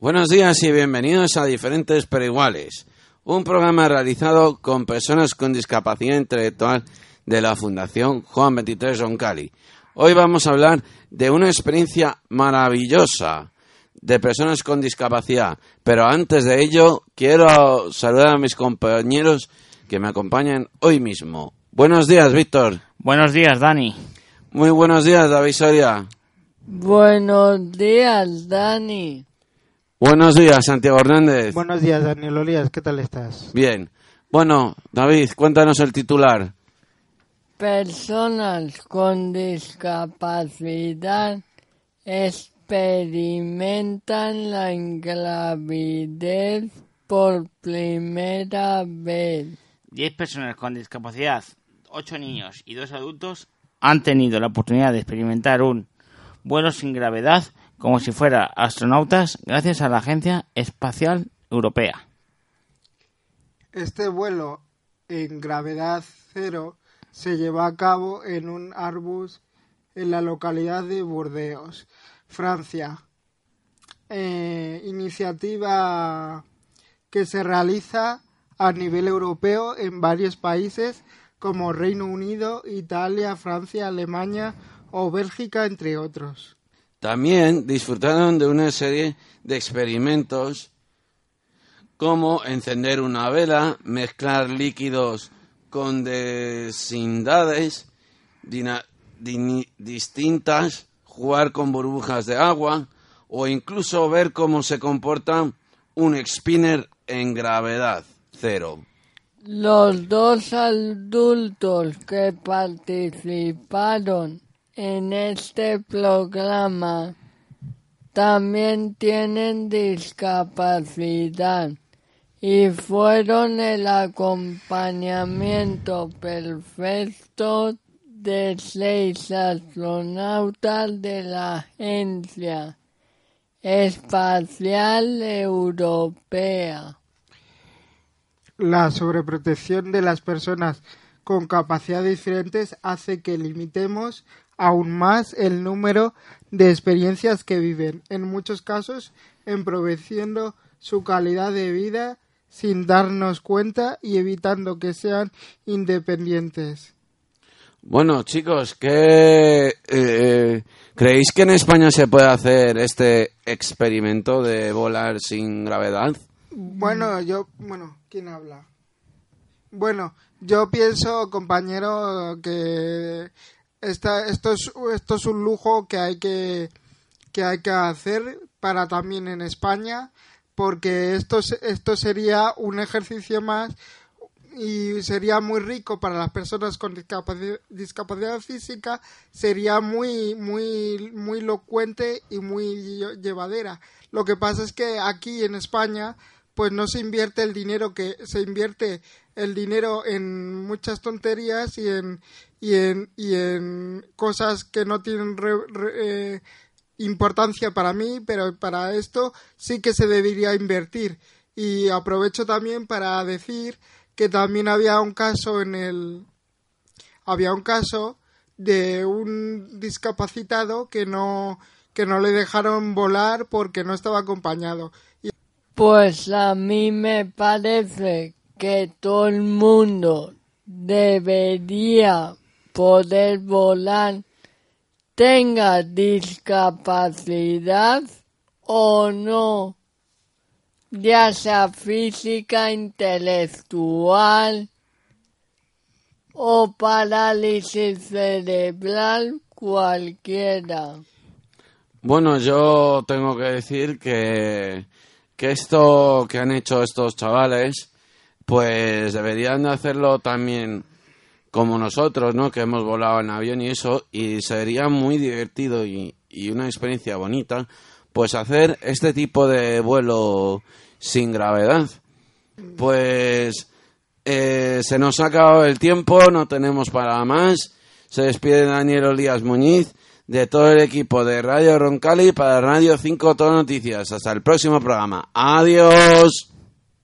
Buenos días y bienvenidos a Diferentes pero Iguales, un programa realizado con personas con discapacidad intelectual de la Fundación Juan 23 Roncali. Hoy vamos a hablar de una experiencia maravillosa de personas con discapacidad, pero antes de ello quiero saludar a mis compañeros que me acompañan hoy mismo. Buenos días, Víctor. Buenos días, Dani. Muy buenos días, David Soria. Buenos días, Dani. Buenos días, Santiago Hernández. Buenos días, Daniel Olías, ¿qué tal estás? Bien. Bueno, David, cuéntanos el titular. Personas con discapacidad experimentan la ingravidez por primera vez. Diez personas con discapacidad, ocho niños y dos adultos han tenido la oportunidad de experimentar un vuelo sin gravedad como si fuera astronautas gracias a la Agencia Espacial Europea. Este vuelo en gravedad cero se lleva a cabo en un Airbus en la localidad de Burdeos, Francia. Eh, iniciativa que se realiza a nivel europeo en varios países como Reino Unido, Italia, Francia, Alemania o Bélgica, entre otros. También disfrutaron de una serie de experimentos como encender una vela, mezclar líquidos con desindades distintas, jugar con burbujas de agua o incluso ver cómo se comporta un spinner en gravedad cero. Los dos adultos que participaron en este programa también tienen discapacidad y fueron el acompañamiento perfecto de seis astronautas de la Agencia Espacial Europea. La sobreprotección de las personas con capacidades diferentes hace que limitemos aún más el número de experiencias que viven, en muchos casos empobreciendo su calidad de vida sin darnos cuenta y evitando que sean independientes. Bueno, chicos, ¿qué, eh, ¿creéis que en España se puede hacer este experimento de volar sin gravedad? Bueno, yo, bueno, ¿quién habla? Bueno, yo pienso, compañero, que esta, esto, es, un lujo que hay que, que hay que hacer para también en España, porque esto, esto sería un ejercicio más y sería muy rico para las personas con discapacidad, discapacidad física, sería muy, muy, muy locuente y muy lle- llevadera. Lo que pasa es que aquí en España, pues no se invierte el dinero que se invierte el dinero en muchas tonterías y en y en, y en cosas que no tienen re- eh, importancia para mí, pero para esto sí que se debería invertir. Y aprovecho también para decir que también había un caso en el había un caso de un discapacitado que no que no le dejaron volar porque no estaba acompañado. Pues a mí me parece que todo el mundo debería poder volar, tenga discapacidad o no, ya sea física, intelectual o parálisis cerebral, cualquiera. Bueno, yo tengo que decir que, que esto que han hecho estos chavales, pues deberían de hacerlo también como nosotros, ¿no? Que hemos volado en avión y eso, y sería muy divertido y, y una experiencia bonita, pues hacer este tipo de vuelo sin gravedad. Pues eh, se nos ha acabado el tiempo, no tenemos para más. Se despide Daniel Olías Muñiz de todo el equipo de Radio Roncali para Radio 5 Todo Noticias. Hasta el próximo programa. Adiós.